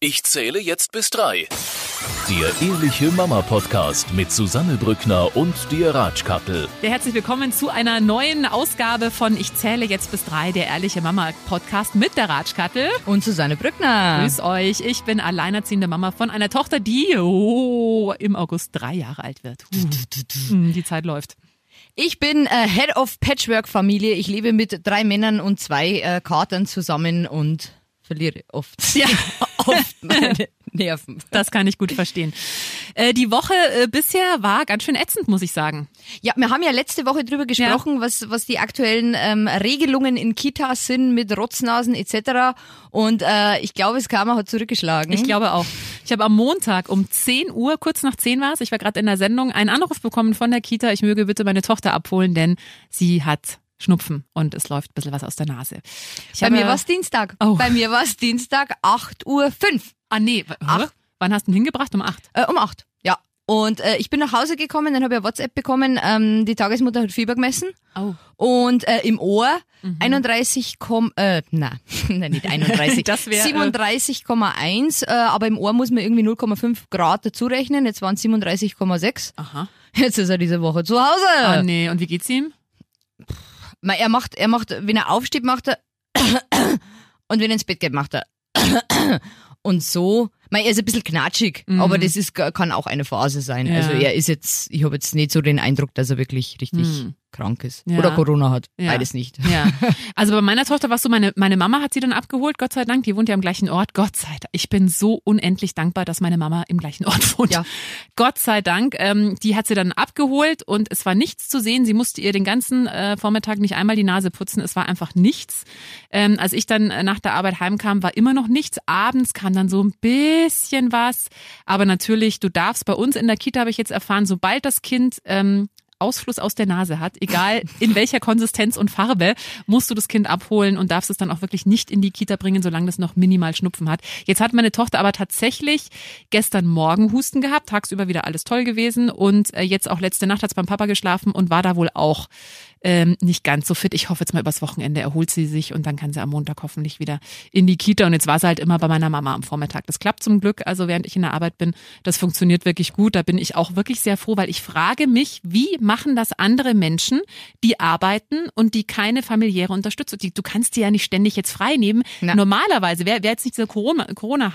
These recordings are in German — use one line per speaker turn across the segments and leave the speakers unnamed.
Ich zähle jetzt bis drei. Der Ehrliche Mama Podcast mit Susanne Brückner und dir Ratschkattel.
Ja, herzlich willkommen zu einer neuen Ausgabe von Ich zähle jetzt bis drei, der Ehrliche Mama Podcast mit der Ratschkattel.
Und Susanne Brückner.
Grüß euch. Ich bin alleinerziehende Mama von einer Tochter, die oh, im August drei Jahre alt wird. Uh, die Zeit läuft.
Ich bin äh, Head of Patchwork Familie. Ich lebe mit drei Männern und zwei äh, Katern zusammen und verliere oft.
Ja,
oft meine Nerven.
Das kann ich gut verstehen. Äh, die Woche äh, bisher war ganz schön ätzend, muss ich sagen.
Ja, wir haben ja letzte Woche drüber gesprochen, ja. was, was die aktuellen ähm, Regelungen in Kitas sind mit Rotznasen etc. Und äh, ich glaube, das Karma hat zurückgeschlagen.
Ich glaube auch. Ich habe am Montag um 10 Uhr, kurz nach 10 war es, ich war gerade in der Sendung, einen Anruf bekommen von der Kita, ich möge bitte meine Tochter abholen, denn sie hat Schnupfen und es läuft ein bisschen was aus der Nase.
Ich Bei mir war es Dienstag. Oh. Bei mir war es Dienstag 8 Uhr 5.
Ah nee, Ach. wann hast du ihn hingebracht? Um 8?
Äh, um 8, ja. Und äh, ich bin nach Hause gekommen, dann habe ich ein WhatsApp bekommen, ähm, die Tagesmutter hat Fieber gemessen.
Oh.
Und äh, im Ohr mhm. 31, äh, na, nein, nicht 31,
das wär,
37,1, äh, aber im Ohr muss man irgendwie 0,5 Grad dazu rechnen, jetzt waren es 37,6.
Aha.
Jetzt ist er diese Woche zu Hause.
Ah nee, und wie geht's ihm?
Er macht, er macht, wenn er aufsteht, macht er und wenn er ins Bett geht, macht er und so. Er ist ein bisschen knatschig, mhm. aber das ist, kann auch eine Phase sein. Ja. Also er ist jetzt, ich habe jetzt nicht so den Eindruck, dass er wirklich richtig mhm krank ist. Ja. Oder Corona hat. Ja. Beides nicht.
Ja. Also bei meiner Tochter war es so, meine, meine Mama hat sie dann abgeholt, Gott sei Dank. Die wohnt ja am gleichen Ort. Gott sei Dank. Ich bin so unendlich dankbar, dass meine Mama im gleichen Ort wohnt. Ja. Gott sei Dank. Ähm, die hat sie dann abgeholt und es war nichts zu sehen. Sie musste ihr den ganzen äh, Vormittag nicht einmal die Nase putzen. Es war einfach nichts. Ähm, als ich dann äh, nach der Arbeit heimkam, war immer noch nichts. Abends kam dann so ein bisschen was. Aber natürlich, du darfst bei uns in der Kita, habe ich jetzt erfahren, sobald das Kind ähm, Ausfluss aus der Nase hat, egal in welcher Konsistenz und Farbe, musst du das Kind abholen und darfst es dann auch wirklich nicht in die Kita bringen, solange es noch minimal Schnupfen hat. Jetzt hat meine Tochter aber tatsächlich gestern Morgen Husten gehabt, tagsüber wieder alles toll gewesen und äh, jetzt auch letzte Nacht hat es beim Papa geschlafen und war da wohl auch ähm, nicht ganz so fit. Ich hoffe jetzt mal übers Wochenende erholt sie sich und dann kann sie am Montag hoffentlich wieder in die Kita. Und jetzt war sie halt immer bei meiner Mama am Vormittag. Das klappt zum Glück. Also während ich in der Arbeit bin, das funktioniert wirklich gut. Da bin ich auch wirklich sehr froh, weil ich frage mich, wie machen das andere Menschen, die arbeiten und die keine familiäre Unterstützung. Du kannst die ja nicht ständig jetzt frei nehmen. Na. Normalerweise, wäre wär jetzt nicht dieser Corona-Hype, Corona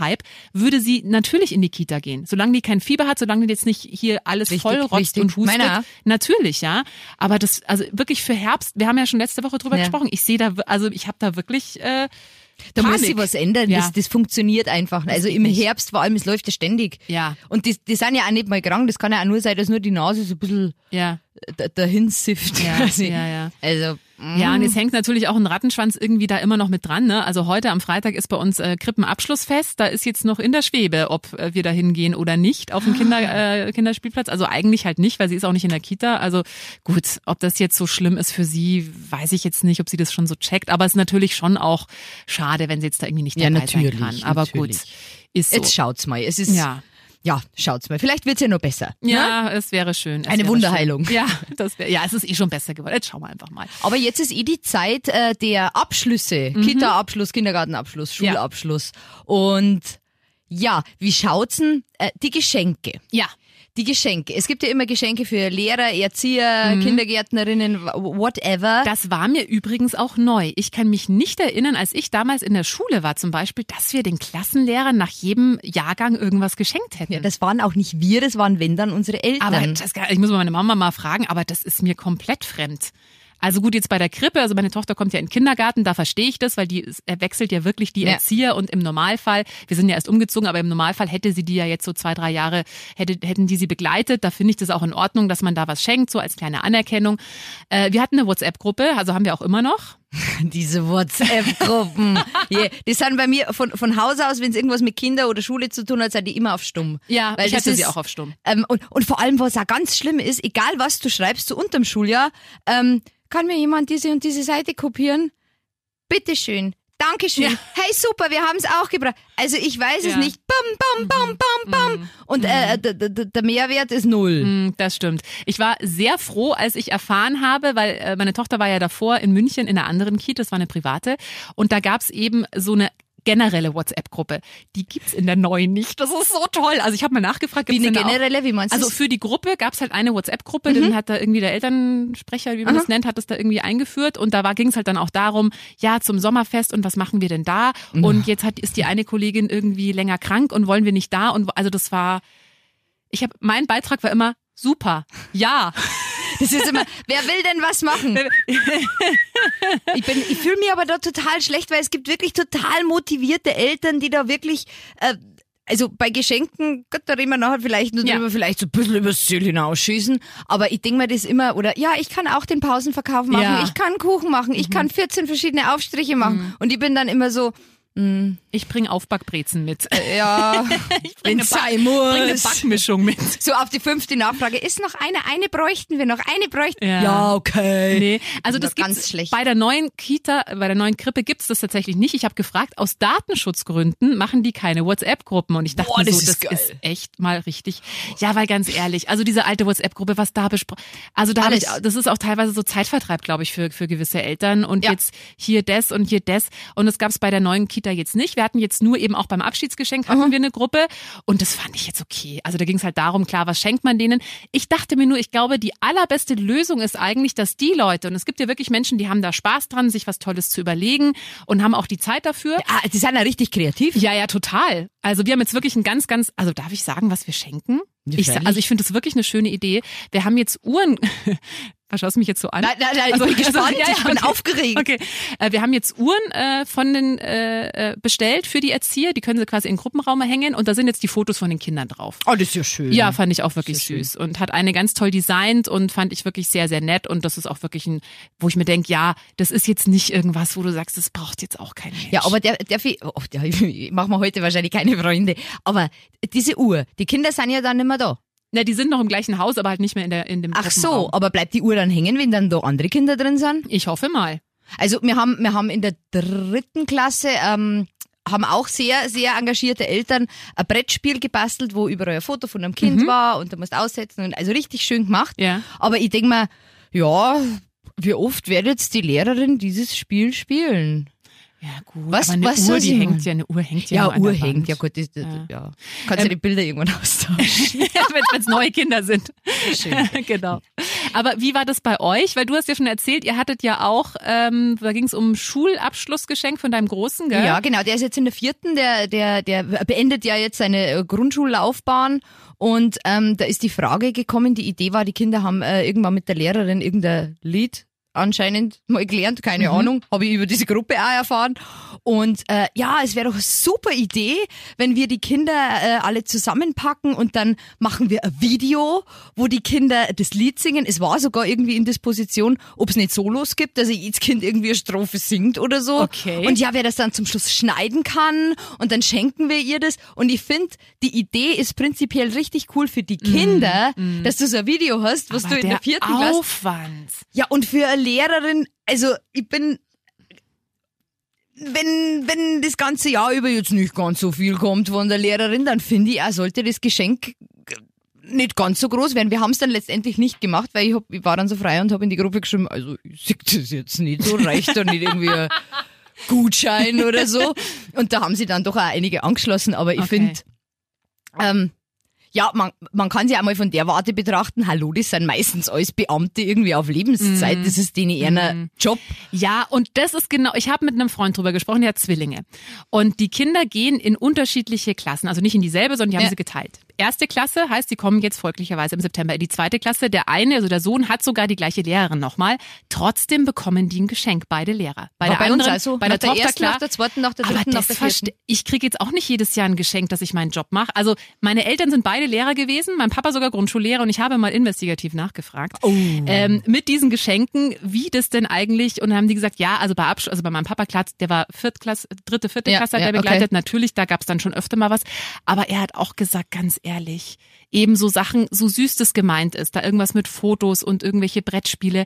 würde sie natürlich in die Kita gehen. Solange die kein Fieber hat, solange die jetzt nicht hier alles richtig, vollrotzt richtig. und hustet. Meiner. Natürlich, ja. Aber das, also wirklich wirklich für Herbst, wir haben ja schon letzte Woche drüber ja. gesprochen, ich sehe da, also ich habe da wirklich äh,
da Panik. muss sich was ändern. Ja. Das, das funktioniert einfach. Also im Herbst vor allem, es läuft ja ständig.
Ja.
Und die, die sind ja auch nicht mal krank. Das kann ja auch nur sein, dass nur die Nase so ein bisschen
ja.
dahin sifft.
Ja, ja, ja.
Also
ja, und es hängt natürlich auch ein Rattenschwanz irgendwie da immer noch mit dran. Ne? Also heute am Freitag ist bei uns äh, Krippenabschlussfest. Da ist jetzt noch in der Schwebe, ob äh, wir da hingehen oder nicht auf dem Kinder, äh, Kinderspielplatz. Also eigentlich halt nicht, weil sie ist auch nicht in der Kita. Also gut, ob das jetzt so schlimm ist für sie, weiß ich jetzt nicht, ob sie das schon so checkt. Aber es ist natürlich schon auch schade, wenn sie jetzt da irgendwie nicht dabei ja, sein kann. Aber
natürlich.
gut, ist so.
Jetzt schaut's mal. Es ist
ja
ja, schaut's mal. Vielleicht wird's ja noch besser.
Ja,
ne?
es wäre schön. Es
Eine
wäre
Wunderheilung.
Schön. Ja, das wär, ja, es ist eh schon besser geworden. Jetzt schauen wir einfach mal.
Aber jetzt ist eh die Zeit äh, der Abschlüsse. Mhm. Kita-Abschluss, Kindergartenabschluss, Schulabschluss. Ja. Und ja, wie schaut's denn äh, die Geschenke?
Ja
die Geschenke. Es gibt ja immer Geschenke für Lehrer, Erzieher, mhm. Kindergärtnerinnen, whatever.
Das war mir übrigens auch neu. Ich kann mich nicht erinnern, als ich damals in der Schule war zum Beispiel, dass wir den Klassenlehrern nach jedem Jahrgang irgendwas geschenkt hätten.
Ja, das waren auch nicht wir, das waren wenn dann unsere Eltern.
Aber das, ich muss meine Mama mal fragen, aber das ist mir komplett fremd. Also gut, jetzt bei der Krippe, also meine Tochter kommt ja in den Kindergarten, da verstehe ich das, weil die wechselt ja wirklich die ja. Erzieher und im Normalfall, wir sind ja erst umgezogen, aber im Normalfall hätte sie die ja jetzt so zwei, drei Jahre, hätte, hätten die sie begleitet. Da finde ich das auch in Ordnung, dass man da was schenkt, so als kleine Anerkennung. Äh, wir hatten eine WhatsApp-Gruppe, also haben wir auch immer noch.
Diese WhatsApp-Gruppen. yeah. Die sind bei mir von, von Haus aus, wenn es irgendwas mit Kinder oder Schule zu tun hat, sind die immer auf Stumm.
Ja, Weil ich hatte ist, sie auch auf Stumm.
Ähm, und, und vor allem, was auch ganz schlimm ist, egal was du schreibst, so unterm Schuljahr, ähm, kann mir jemand diese und diese Seite kopieren? Bitteschön. Dankeschön. Ja. Hey, super, wir haben es auch gebracht. Also ich weiß ja. es nicht. Bam, bam, bam, bam, bam. Und äh, mhm. der Mehrwert ist null.
Mhm, das stimmt. Ich war sehr froh, als ich erfahren habe, weil äh, meine Tochter war ja davor in München in einer anderen Kita, das war eine private. Und da gab es eben so eine generelle WhatsApp-Gruppe. Die gibt's in der neuen nicht. Das ist so toll. Also ich habe mal nachgefragt.
Wie
gibt's
eine
denn da auch-
generelle, wie meinst du?
also für die Gruppe gab's halt eine WhatsApp-Gruppe, dann hat da irgendwie der Elternsprecher, wie man das nennt, hat das da irgendwie eingeführt und da war ging's halt dann auch darum, ja zum Sommerfest und was machen wir denn da? Und jetzt hat ist die eine Kollegin irgendwie länger krank und wollen wir nicht da und also das war, ich habe mein Beitrag war immer super, ja.
Das ist immer, wer will denn was machen? Ich, bin, ich fühle mich aber da total schlecht, weil es gibt wirklich total motivierte Eltern, die da wirklich, äh, also bei Geschenken, Gott, da reden wir nachher vielleicht nur
Ja.
drüber, vielleicht so ein bisschen übers Ziel hinausschießen, aber ich denke mir das immer, oder ja, ich kann auch den Pausenverkauf machen,
Ja.
ich kann Kuchen machen, ich kann 14 verschiedene Aufstriche machen und ich bin dann immer so,
Ich bringe Aufbackbrezen mit.
ja,
Back-
sein
Bring eine. Backmischung mit.
So auf die fünfte Nachfrage, ist noch eine, eine bräuchten wir noch, eine bräuchten
Ja.
okay.
Nee, also
Das
gibt's
ganz schlecht.
bei der neuen Kita, bei der neuen Krippe gibt's das tatsächlich nicht. Ich habe gefragt, aus Datenschutzgründen machen die keine WhatsApp-Gruppen und ich dachte
Boah, das
so,
ist
das
geil.
ist echt mal richtig. Ja, weil ganz ehrlich, also diese alte WhatsApp-Gruppe, was da besprochen, also da ich, das ist auch teilweise so Zeitvertreib, glaube ich, für für gewisse Eltern und
Ja.
jetzt hier das und hier das und das gab's bei der neuen Kita jetzt nicht. Wir hatten jetzt nur eben auch beim Abschiedsgeschenk hatten wir eine Gruppe und das fand ich jetzt okay. Also da ging's halt darum, klar, was schenkt man denen? Ich dachte mir nur, ich glaube, die allerbeste Lösung ist eigentlich, dass die Leute, und es gibt ja wirklich Menschen, die haben da Spaß dran, sich was Tolles zu überlegen und haben auch die Zeit dafür.
Ah, die sind ja richtig kreativ.
Ja, ja, total. Also wir haben jetzt wirklich ein ganz, ganz, also darf ich sagen, was wir schenken? Ich, also ich finde das wirklich eine schöne Idee. Wir haben jetzt Uhren. Was schaust du mich jetzt so an?
Nein, nein, nein, ich
Also-
bin gespannt,
also, ja, ja,
ich bin
okay.
aufgeregt.
Okay, äh, wir haben jetzt Uhren äh, von den äh, äh, bestellt für die Erzieher. Die können sie quasi in den Gruppenraum hängen und da sind jetzt die Fotos von den Kindern drauf.
Oh, das ist ja schön.
Ja, fand ich auch wirklich
Sehr schön.
süß und hat eine ganz toll designt und fand ich wirklich sehr, sehr nett und das ist auch wirklich ein, wo ich mir denke, ja, das ist jetzt nicht irgendwas, wo du sagst, das braucht jetzt auch kein Mensch.
Ja, aber der, der, oh, der ich mach mir heute wahrscheinlich keine Freunde. Aber diese Uhr, die Kinder sind ja dann nicht mehr da.
Na, die sind noch im gleichen Haus, aber halt nicht mehr in, der, in dem
Ach so, aber bleibt die Uhr dann hängen, wenn dann da andere Kinder drin sind?
Ich hoffe mal.
Also wir haben, wir haben in der dritten Klasse ähm, haben auch sehr, sehr engagierte Eltern ein Brettspiel gebastelt, wo überall ein Foto von einem Kind war und da musst aussetzen und also richtig schön gemacht.
Ja.
Aber ich denk mir, ja, wie oft wird jetzt die Lehrerin dieses Spiel spielen?
Ja, gut.
Was-
aber eine
was
Uhr, die hängt ja, eine Uhr hängt ja
Ja, Uhr hängt,
Wand.
ja gut, das, das,
Ja.
ja. Kannst du die Bilder irgendwann austauschen.
wenn es neue Kinder sind.
Schön.
genau. Aber wie war das bei euch? Weil du hast ja schon erzählt, ihr hattet ja auch, ähm, da ging es um Schulabschlussgeschenk von deinem Großen, gell?
Ja, genau. Der ist jetzt in der vierten, der, der, der beendet ja jetzt seine äh, Grundschullaufbahn. Und ähm, da ist die Frage gekommen, die Idee war, die Kinder haben äh, irgendwann mit der Lehrerin irgendein Lied anscheinend mal gelernt, keine Ahnung, habe ich über diese Gruppe auch erfahren. Und äh, ja, es wäre doch eine super Idee, wenn wir die Kinder äh, alle zusammenpacken und dann machen wir ein Video, wo die Kinder das Lied singen. Es war sogar irgendwie in Disposition, ob es nicht Solos gibt, dass jedes Kind irgendwie eine Strophe singt oder so.
Okay.
Und ja, wer das dann zum Schluss schneiden kann und dann schenken wir ihr das. Und ich finde, die Idee ist prinzipiell richtig cool für die Kinder, dass du so ein Video hast, was
Aber
du in der vierten Klasse.
Aufwand.
Ja, und für Lehrerin, also ich bin, wenn, wenn das ganze Jahr über jetzt nicht ganz so viel kommt von der Lehrerin, dann finde ich, auch sollte das Geschenk nicht ganz so groß werden. Wir haben es dann letztendlich nicht gemacht, weil ich, hab, ich war dann so frei und habe in die Gruppe geschrieben, also ich sehe das jetzt nicht so, reicht da nicht irgendwie ein Gutschein oder so. Und da haben sie dann doch auch einige angeschlossen, aber ich
Okay.
finde, ähm, ja, man, man kann sie auch mal von der Warte betrachten. Hallo, das sind meistens alles Beamte irgendwie auf Lebenszeit. Das ist denen eher ein Job.
Ja, und das ist genau, ich habe mit einem Freund drüber gesprochen, der hat Zwillinge. Und die Kinder gehen in unterschiedliche Klassen, also nicht in dieselbe, sondern die haben
Ja.
sie geteilt. Erste Klasse heißt, die kommen jetzt folglicherweise im September in die zweite Klasse. Der eine, also der Sohn, hat sogar die gleiche Lehrerin nochmal. Trotzdem bekommen die ein Geschenk, beide Lehrer. Bei
War
der
bei
anderen,
also
bei
nach
der, Tochter
ersten,
klar.
nach der zweiten, nach der
Aber
dritten, nach der vierten.
ich kriege jetzt auch nicht jedes Jahr ein Geschenk, dass ich meinen Job mache. Also meine Eltern sind beide Lehrer gewesen, mein Papa sogar Grundschullehrer und ich habe mal investigativ nachgefragt
Oh.
ähm, mit diesen Geschenken, wie das denn eigentlich und dann haben die gesagt, ja, also bei Abschluss, also bei meinem Papa klar, der war Viertklasse, dritte, vierte
Ja,
Klasse hat
ja,
er begleitet,
okay.
natürlich, da gab es dann schon öfter mal was, aber er hat auch gesagt, ganz ehrlich, eben so Sachen, so süß das gemeint ist, da irgendwas mit Fotos und irgendwelche Brettspiele,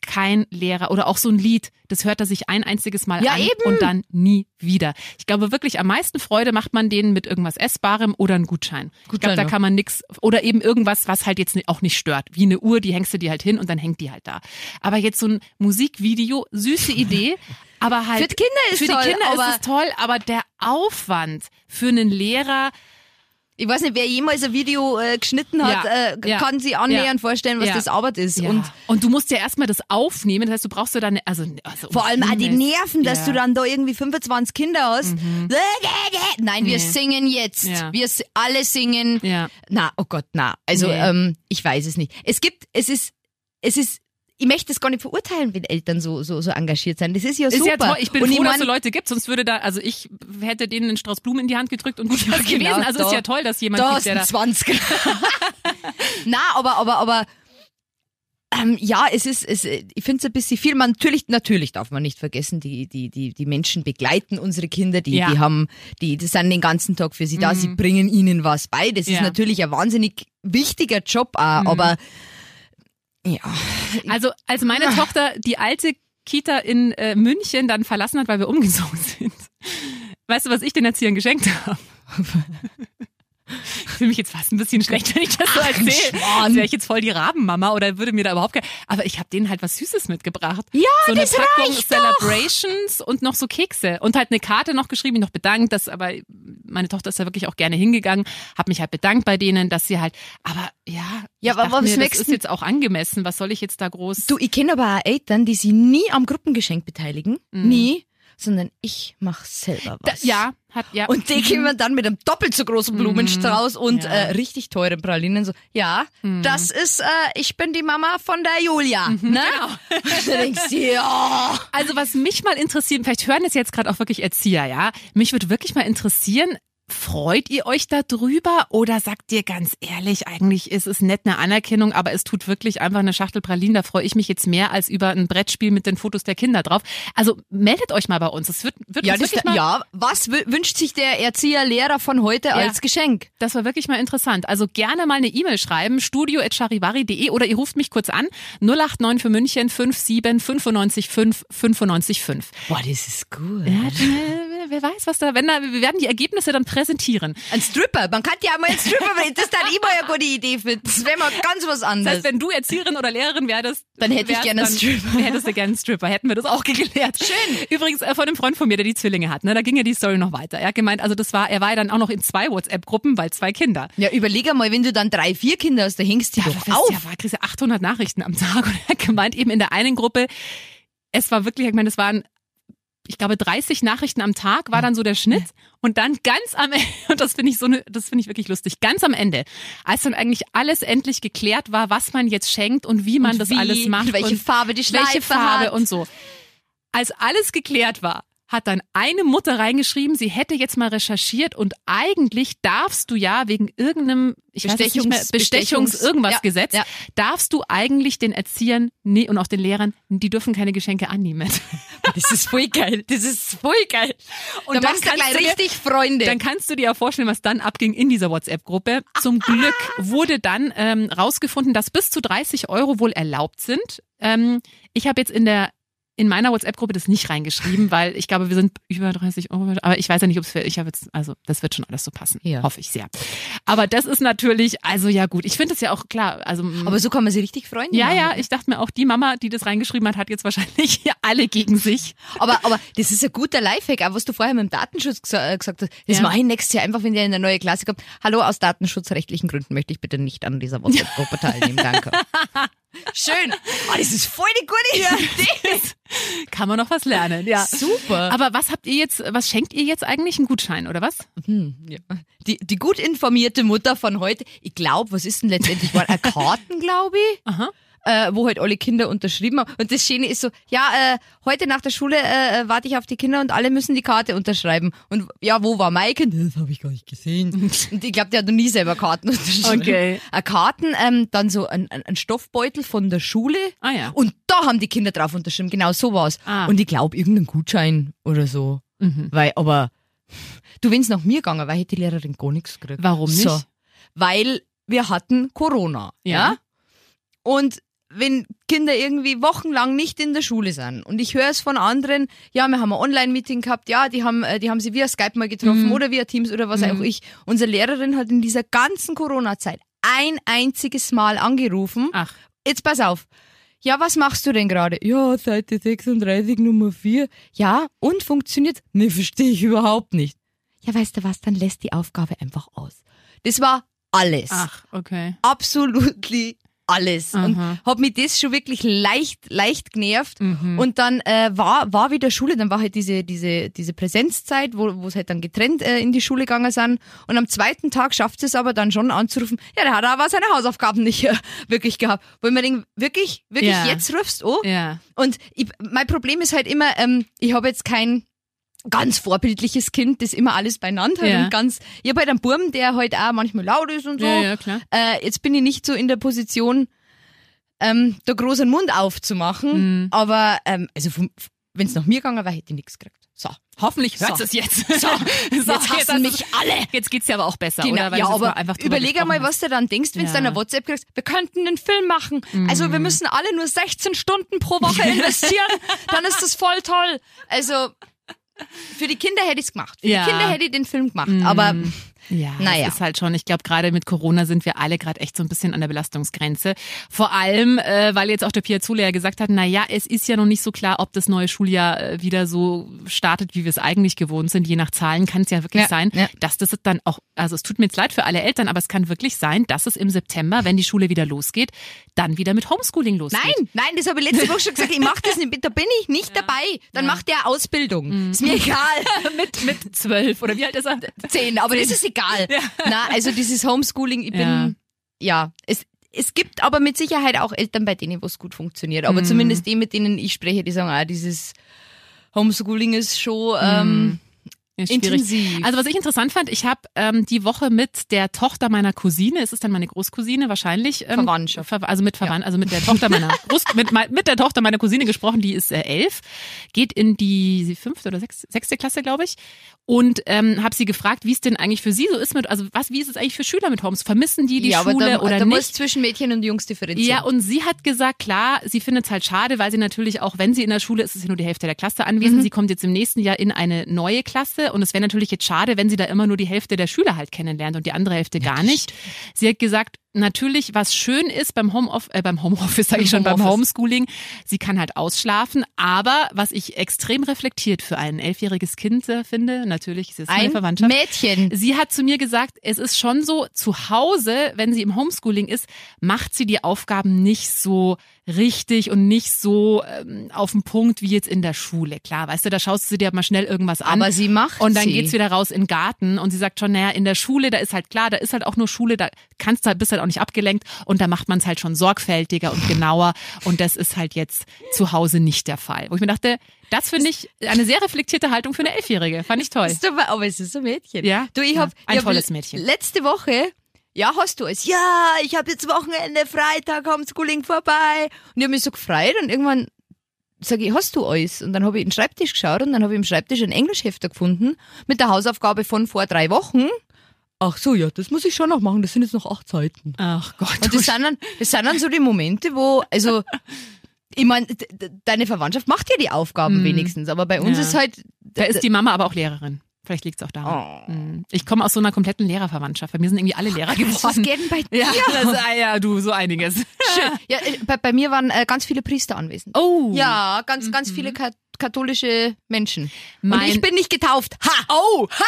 kein Lehrer oder auch so ein Lied, das hört er sich ein einziges Mal
Ja,
an
eben.
und dann nie wieder. Ich glaube wirklich, am meisten Freude macht man denen mit irgendwas Essbarem oder einem Gutschein. ich
Gutschein,
glaube, da kann man nix oder eben irgendwas, was halt jetzt auch nicht stört. Wie eine Uhr, die hängst du dir halt hin und dann hängt die halt da. Aber jetzt so ein Musikvideo, süße Idee, aber halt
Für die Kinder ist
für die
toll,
Kinder ist es toll, aber der Aufwand für einen Lehrer,
Ich weiß nicht, wer jemals ein Video äh, geschnitten hat,
Ja,
äh,
ja,
kann sich annähernd vorstellen, was
ja.
das Arbeit ist.
ja.
Und
und du musst ja erstmal das aufnehmen, das heißt, du brauchst ja dann also, also
vor allem auch die Nerven, dass
Ja.
du dann da irgendwie 25 Kinder hast. Nein, wir
Nee.
singen jetzt.
Ja.
Wir alle singen.
Ja.
Na, oh Gott, na. Also,
Nee.
ähm, ich weiß es nicht. Es gibt, es ist, es ist, ich möchte es gar nicht verurteilen, wenn Eltern so, so, so engagiert sind. Das ist ja
Ist
super.
ja toll. Ich bin
Und
froh, dass
mein-
es so Leute gibt, sonst würde da, also ich hätte denen einen Strauß Blumen in die Hand gedrückt und gut
Ja, genau,
gewesen. Also
da-
ist ja toll, dass jemand
Da
gibt,
ist
der
ein
da.
20. Na, aber, aber, aber, ähm, ja, es ist, es, ich finde es ein bisschen viel. Man, natürlich, natürlich darf man nicht vergessen, die, die, die, die Menschen begleiten unsere Kinder, die,
Ja. Mhm.
die haben, die, die sind den ganzen Tag für sie da, sie bringen ihnen was bei. Das ist
Ja. Mhm.
natürlich ein wahnsinnig wichtiger Job auch, aber, ja.
Also als meine Tochter die alte Kita in äh, München dann verlassen hat, weil wir umgezogen sind. Weißt du, was ich den Erziehern geschenkt habe? Ich fühle mich jetzt fast ein bisschen schlecht, wenn ich das so erzähle.
Schmarrn.
Wäre ich jetzt voll die Rabenmama oder würde mir da überhaupt kein... Aber ich habe denen halt was Süßes mitgebracht.
Ja,
so eine
das
Packung
reicht doch.
Celebrations und noch so Kekse. Und halt eine Karte noch geschrieben, mich noch bedankt, dass aber meine Tochter ist da wirklich auch gerne hingegangen, habe mich halt bedankt bei denen, dass sie halt... Aber ja,
Ja, aber was
mir, das ist jetzt auch angemessen. Was soll ich jetzt da groß...
Du, ich kenne aber auch Eltern, die sich nie am Gruppengeschenk beteiligen. Nie. Sondern ich mach selber
Mhm. Da,
was.
ja, hat ja.
Und die kommen dann mit einem doppelt so großen Blumenstrauß und
Ja.
äh, richtig teuren Pralinen so, ja, das ist, äh, ich bin die Mama von der Julia. Ne?
Genau.
denkst ja.
Also was mich mal interessiert, vielleicht hören es jetzt gerade auch wirklich Erzieher, ja. Mich würde wirklich mal interessieren, freut ihr euch darüber oder sagt ihr ganz ehrlich, eigentlich ist es nett eine Anerkennung, aber es tut wirklich einfach eine Schachtel Pralinen, da freue ich mich jetzt mehr als über ein Brettspiel mit den Fotos der Kinder drauf. Also meldet euch mal bei uns. Es wird, wird
Ja, das,
wirklich mal,
ja, was wü- wünscht sich der Erzieher, Lehrer von heute als Geschenk?
Das war wirklich mal interessant. Also gerne mal eine E-Mail schreiben, studio.charivari.de oder ihr ruft mich kurz an, 089 für München 57 95 5 95 5.
Boah, das ist gut.
Ja, wer weiß, was da, wenn da, wir werden die Ergebnisse dann präsentieren.
Ein Stripper, man kann ja mal einen Stripper das ist dann immer eine gute Idee für, das wäre mal ganz was
Das
anderes.
heißt, wenn du Erzieherin oder Lehrerin wärst,
Dann hätte ich
wärst,
gerne einen Stripper.
Hättest du gerne einen Stripper, hätten wir das auch geklärt.
Schön.
Übrigens äh, von einem Freund von mir, der die Zwillinge hat, ne, da ging ja die Story noch weiter. Er hat gemeint, also das war, er war ja dann auch noch in zwei WhatsApp-Gruppen, weil zwei Kinder.
ja, überleg einmal, wenn du dann drei, vier Kinder hast, da hängst du
Ja,
doch auf.
Ja, war, kriegst du 800 Nachrichten am Tag und er hat gemeint, eben in der einen Gruppe, es war wirklich, ich meine, es waren, ich glaube, 30 Nachrichten am Tag war dann so der Schnitt und dann ganz am Ende, und das finde ich so eine, das finde ich wirklich lustig, ganz am Ende, als dann eigentlich alles endlich geklärt war, was man jetzt schenkt und wie man
Und
das
wie,
alles macht
und welche Farbe die Schleife
welche Farbe
hat.
und so. Als alles geklärt war, hat dann eine Mutter reingeschrieben, sie hätte jetzt mal recherchiert und eigentlich darfst du ja wegen irgendeinem, ich weiß es nicht mehr,
Bestechungs-
Bestechungs,
Bestechungs-
irgendwas
ja,
Gesetz,
ja.
darfst du eigentlich den Erziehern nee, und auch den Lehrern, die dürfen keine Geschenke annehmen.
Das ist voll geil. Das ist voll geil.
Und
da
dann
machst du
kannst
gleich
du dir-
richtig Freunde.
Dann kannst du dir ja vorstellen, was dann abging in dieser WhatsApp-Gruppe. Zum Glück wurde dann ähm, rausgefunden, dass bis zu 30 Euro wohl erlaubt sind. Ähm, ich habe jetzt in der in meiner WhatsApp-Gruppe das nicht reingeschrieben, weil ich glaube, wir sind über 30 Euro. Aber ich weiß ja nicht, ob es für, ich habe jetzt, also das wird schon alles so passen.
Ja.
Hoffe ich sehr. Aber das ist natürlich, also ja gut, ich finde es ja auch klar. Also
Aber so kann man sie richtig freuen.
ja, ja, ich dachte mir auch, die Mama, die das reingeschrieben hat, hat jetzt wahrscheinlich hier alle gegen sich.
Aber, aber das ist ein guter Lifehack, auch was du vorher mit dem Datenschutz äh, gesagt hast. Das
Ja.
mache ich nächstes Jahr einfach, wenn ihr in eine neue Klasse kommt. Hallo, aus datenschutzrechtlichen Gründen möchte ich bitte nicht an dieser WhatsApp-Gruppe teilnehmen. Danke. Schön. Oh, das ist voll die gute Idee.
Kann man noch was lernen, ja.
Super.
Aber was habt ihr jetzt, was schenkt ihr jetzt eigentlich? Einen Gutschein oder was?
Hm, ja. die, die gut informierte Mutter von heute, ich glaube, was ist denn letztendlich? War Karten, glaube ich.
Aha.
Äh, wo halt alle Kinder unterschrieben haben. Und das Schöne ist so, ja, äh, heute nach der Schule äh, äh, warte ich auf die Kinder und alle müssen die Karte unterschreiben. Und ja, wo war mein Kind? Das habe ich gar nicht gesehen. und ich glaube, der hat noch nie selber Karten unterschrieben.
Okay.
Äh, Karten, ähm, dann so ein, ein, ein Stoffbeutel von der Schule.
Ah ja.
Und da haben die Kinder drauf unterschrieben. Genau so war's.
Ah.
Und ich glaube, irgendein Gutschein oder so.
Mhm.
Weil, aber du, wenn's nach mir gegangen, weil hätte die Lehrerin gar nichts gekriegt.
Warum nicht?
So, weil wir hatten Corona.
Ja.
Ja. Und wenn Kinder irgendwie wochenlang nicht in der Schule sind und ich höre es von anderen, ja, wir haben ein Online-Meeting gehabt, ja, die haben, äh, die haben sie via Skype mal getroffen
Mhm.
oder via Teams oder was auch ich. Unsere Lehrerin hat in dieser ganzen Corona-Zeit ein einziges Mal angerufen.
Ach,
Jetzt pass auf. Ja, was machst du denn gerade? Ja, Seite 36, Nummer 4. Ja, und funktioniert? Nee, verstehe ich überhaupt nicht. Ja, weißt du was, dann lässt die Aufgabe einfach aus. Das war alles.
ach, okay.
Absolutely alles. Und
Aha.
hat mich das schon wirklich leicht, leicht genervt.
Mhm.
Und dann äh, war, war wieder Schule, dann war halt diese, diese, diese Präsenzzeit, wo wo es halt dann getrennt äh, in die Schule gegangen sind. Und am zweiten Tag schafft es aber dann schon anzurufen, ja, der hat aber seine Hausaufgaben nicht äh, wirklich gehabt. Wo ich mir denke, wirklich, wirklich,
Ja.
jetzt rufst du?
Ja.
Und ich, mein Problem ist halt immer, ähm, ich habe jetzt kein ganz vorbildliches Kind, das immer alles beieinander hat
Ja.
und ganz, ich habe halt einen Burm, der halt auch manchmal laut ist und so.
Ja, ja, klar.
Äh, jetzt bin ich nicht so in der Position, ähm, da großen Mund aufzumachen,
Mhm.
aber ähm, also wenn es nach mir gegangen wäre, hätte ich nichts gekriegt. So.
Hoffentlich hört
So.
es jetzt.
So, jetzt hassen
hast
mich
du-
alle.
Jetzt geht's dir aber auch besser,
Genau,
oder? Weil
ja,
du jetzt
aber
einfach
überleg einmal, was du dann denkst, wenn du
Ja.
deiner WhatsApp kriegst. Wir könnten einen Film machen. Also
Mhm.
wir müssen alle nur 16 Stunden pro Woche investieren. dann ist das voll toll. Also für die Kinder hätte ich's gemacht. Für
Ja.
die Kinder hätte ich den Film gemacht. Aber
Ja,
Naja.
es ist halt schon, ich glaube, gerade mit Corona sind wir alle gerade echt so ein bisschen an der Belastungsgrenze. Vor allem, äh, weil jetzt auch der Piazzolo ja gesagt hat, na ja, es ist ja noch nicht so klar, ob das neue Schuljahr äh, wieder so startet, wie wir es eigentlich gewohnt sind. Je nach Zahlen kann es ja wirklich
Ja,
sein,
ja.
dass das dann auch, also es tut mir jetzt leid für alle Eltern, aber es kann wirklich sein, dass es im September, wenn die Schule wieder losgeht, dann wieder mit Homeschooling losgeht.
Nein, nein, das habe ich letzte Woche schon gesagt. Ich mache das nicht. Da bin ich nicht dabei. Dann macht der Ausbildung. Ist mir egal.
mit, mit zwölf oder wie alt ist er?
Zehn, aber das ist egal. Na, also dieses Homeschooling, ich bin,
Ja.
ja, es, es gibt aber mit Sicherheit auch Eltern, bei denen wo es gut funktioniert.
Mhm.
Aber zumindest die, mit denen ich spreche, die sagen, ah, dieses Homeschooling ist schon ähm,
Ist schwierig.
intensiv.
Also was ich interessant fand, ich habe ähm, die Woche mit der Tochter meiner Cousine, es ist dann meine Großcousine wahrscheinlich, ähm,
Verwandtschaft.
ver also mit Verwandt, also mit der Tochter meiner Groß mit, mit der Tochter meiner Cousine gesprochen, die ist äh, elf, geht in die fünfte oder sechste, sechste Klasse, glaube ich, und ähm, habe sie gefragt, wie es denn eigentlich für sie so ist mit, also was, wie ist es eigentlich für Schüler mit Homes? Vermissen die die
ja, aber
Schule
da,
oder
da
nicht?
muss zwischen Mädchen und Jungs differenzieren.
Ja, und sie hat gesagt, klar, sie findet es halt schade, weil sie natürlich auch, wenn sie in der Schule ist, ist sie nur die Hälfte der Klasse
Mhm.
anwesend. Sie kommt jetzt im nächsten Jahr in eine neue Klasse und es wäre natürlich jetzt schade, wenn sie da immer nur die Hälfte der Schüler halt kennenlernt und die andere Hälfte gar nicht. Sie hat gesagt, natürlich, was schön ist beim Homeoffice, äh, beim Homeoffice sage ich schon, beim
Homeoffice.
Homeschooling, sie kann halt ausschlafen, aber was ich extrem reflektiert für ein elfjähriges Kind äh, finde, natürlich ist es meine
ein
Verwandtschaft.
Mädchen.
Sie hat zu mir gesagt, es ist schon so, zu Hause, wenn sie im Homeschooling ist, macht sie die Aufgaben nicht so richtig und nicht so ähm, auf den Punkt wie jetzt in der Schule. Klar, weißt du, da schaust du dir mal schnell irgendwas an.
Aber sie macht
Und dann
sie.
geht's wieder raus in den Garten und sie sagt schon, naja, in der Schule, da ist halt klar, da ist halt auch nur Schule, da kannst du halt, bist halt auch nicht abgelenkt und da macht man es halt schon sorgfältiger und genauer und das ist halt jetzt zu Hause nicht der Fall. Wo ich mir dachte, das finde ich eine sehr reflektierte Haltung für eine Elfjährige. Fand ich toll.
Aber, es ist ein Mädchen.
Ja?
Du, ich
Ja,
hab,
ein
ich hab
tolles
le-
Mädchen.
Letzte Woche, ja, hast du es. Ja, ich habe jetzt Wochenende, Freitag, Homeschooling vorbei. Und ich habe mich so gefreut und irgendwann sage ich, hast du alles? Und dann habe ich in den Schreibtisch geschaut und dann habe ich im Schreibtisch einen Englischhefter gefunden mit der Hausaufgabe von vor drei Wochen. Ach so, ja, das muss ich schon noch machen. Das sind jetzt noch acht Seiten.
Ach Gott.
Und das sind dann, das sind dann so die Momente, wo, also, ich meine, deine Verwandtschaft macht ja die Aufgaben wenigstens, aber bei uns
Ja.
ist halt,
Da ist die Mama aber auch Lehrerin. Vielleicht liegt's auch daran.
Oh.
Mhm. Ich komme aus so einer kompletten Lehrerverwandtschaft. Bei mir sind irgendwie alle Lehrer
was
geworden.
geht denn bei dir?
Ja, das, ah, ja, du, so einiges.
Schön. Ja, äh, bei, bei mir waren äh, ganz viele Priester anwesend.
Oh.
Ja, ganz, ganz viele ka katholische Menschen.
Mein-
Und ich bin nicht getauft. Ha!
Oh, ha!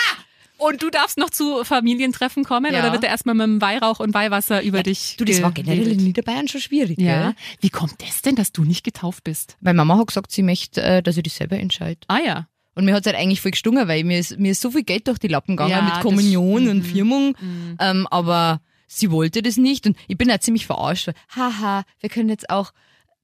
Und du darfst noch zu Familientreffen kommen
Ja.
oder wird er erstmal mit dem Weihrauch und Weihwasser über dich
Du, das war generell in Niederbayern schon schwierig,
Ja.
gell?
Wie kommt das denn, dass du nicht getauft bist?
Weil Mama hat gesagt, sie möchte, äh, dass ich das selber entscheide.
Ah ja.
Und mir hat's halt eigentlich voll gestungen, weil mir ist, mir ist so viel Geld durch die Lappen gegangen
Ja,
mit
das-
Kommunion und
mhm.
Firmung. Ähm, aber sie wollte das nicht und ich bin ja ziemlich verarscht. weil, Haha, wir können jetzt auch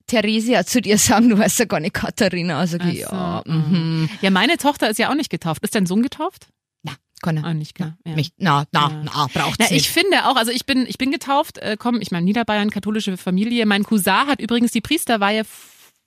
Theresia zu dir sagen, du heißt ja gar nicht Katharina. Also
Ach
ja,
so,
mhm.
Ja, meine Tochter ist ja auch nicht getauft. Ist dein Sohn getauft?
na, kann er.
Ah, nicht klar. Ja.
Mich, na, na,
Ja.
na, braucht's
Na, ich
nicht.
finde auch, also ich bin, ich bin getauft, äh, komm, ich meine Niederbayern, katholische Familie. Mein Cousin hat übrigens die Priesterweihe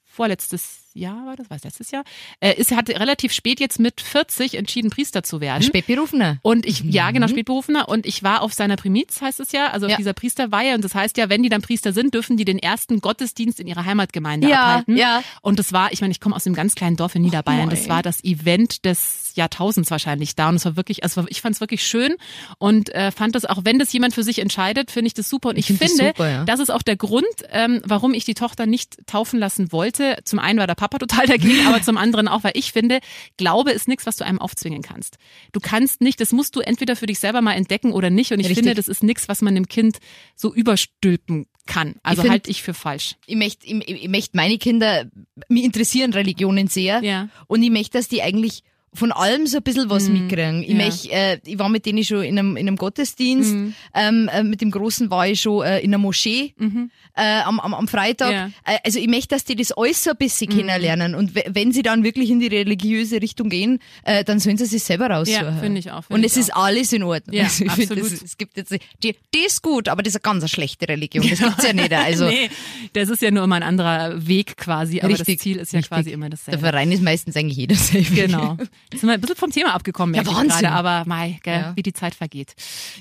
vorletztes Jahr war das, war es letztes Jahr, äh, ist, hat relativ spät jetzt mit 40 entschieden, Priester zu werden.
Spätberufener.
Und ich, ja, genau, Spätberufener. Und ich war auf seiner Primiz, heißt es ja, also auf
Ja.
dieser Priesterweihe. Und das heißt ja, wenn die dann Priester sind, dürfen die den ersten Gottesdienst in ihrer Heimatgemeinde
Ja,
abhalten.
ja.
Und das war, ich meine, ich komme aus einem ganz kleinen Dorf in Niederbayern.
Oh,
das war das Event des Jahrtausends wahrscheinlich da. Und es war wirklich, also ich fand es wirklich schön und äh, fand das, auch wenn das jemand für sich entscheidet, finde ich das super. Und ich,
find das
finde,
super, ja.
das ist auch der Grund, ähm, warum ich die Tochter nicht taufen lassen wollte. Zum einen war der Papa total dagegen, aber zum anderen auch, weil ich finde, Glaube ist nichts, was du einem aufzwingen kannst. Du kannst nicht, das musst du entweder für dich selber mal entdecken oder nicht. Und ich
Richtig.
finde, das ist nichts, was man dem Kind so überstülpen kann. Also
find-
halte ich für falsch.
ich möchte, ich, ich möchte meine Kinder, mich interessieren Religionen sehr.
Ja.
Und ich möchte, dass die eigentlich von allem so ein bisschen was mitkriegen. Ich,
Mhm. ja.
möchte, äh, ich war mit denen schon in einem, in einem Gottesdienst,
Mhm.
ähm, äh, mit dem Großen war ich schon äh, in einer Moschee äh, am, am, am Freitag.
Ja. Mhm.
Äh, also ich möchte, dass die das alles so ein bisschen kennenlernen. Und we- wenn sie dann wirklich in die religiöse Richtung gehen, äh, dann sollen sie sich selber raussuchen.
Ja, finde ich auch, finde
Und es ist alles in Ordnung.
Ja,
also ich
absolut.
das, es gibt jetzt, die, die ist gut, aber das ist eine ganz schlechte Religion. Das gibt's ja nicht. Also
nee, das ist ja nur immer ein anderer Weg quasi, aber
Richtig,
das Ziel ist ja
richtig.
quasi immer
der
dasselbe.
Verein ist meistens eigentlich jeder selber.
Genau. Jetzt sind wir ein bisschen vom Thema abgekommen,
Ja, Wahnsinn.
gerade, aber mei, gell,
Ja.
wie die Zeit vergeht.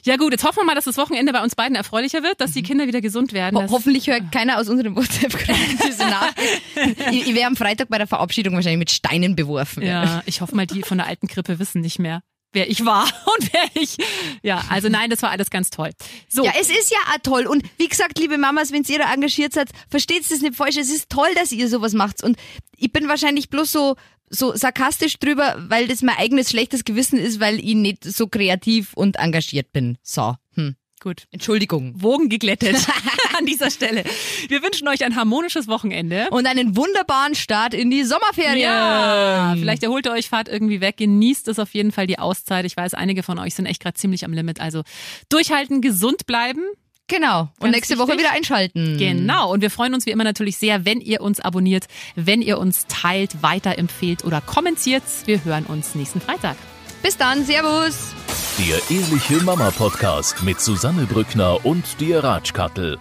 Ja gut, jetzt hoffen wir mal, dass das Wochenende bei uns beiden erfreulicher wird, dass die Kinder wieder gesund werden.
Ho hoffentlich hört keiner aus unserem WhatsApp-Gruppe diese Nachricht. Ich, ich wäre am Freitag bei der Verabschiedung wahrscheinlich mit Steinen beworfen.
Ja, ich hoffe mal, die von der alten Krippe wissen nicht mehr, wer ich war und wer ich. Ja, also nein, das war alles ganz toll. So,
Ja, es ist ja auch toll. Und wie gesagt, liebe Mamas, wenn ihr da engagiert seid, versteht das nicht falsch. Es ist toll, dass ihr sowas macht. Und ich bin wahrscheinlich bloß so, so sarkastisch drüber, weil das mein eigenes schlechtes Gewissen ist, weil ich nicht so kreativ und engagiert bin. So, hm.
gut.
Entschuldigung.
Wogen geglättet an dieser Stelle. Wir wünschen euch ein harmonisches Wochenende.
Und einen wunderbaren Start in die Sommerferien.
Ja, vielleicht erholt ihr euch, fahrt irgendwie weg, genießt es auf jeden Fall die Auszeit. Ich weiß, einige von euch sind echt gerade ziemlich am Limit. Also durchhalten, gesund bleiben.
Genau. Und
Ganz
nächste Woche
wichtig.
wieder einschalten.
Genau. Und wir freuen uns wie immer natürlich sehr, wenn ihr uns abonniert, wenn ihr uns teilt, weiterempfehlt oder kommentiert. Wir hören uns nächsten Freitag.
Bis dann. Servus.
Der Ehrliche Mama Podcast mit Susanne Brückner und dir Ratschkattel.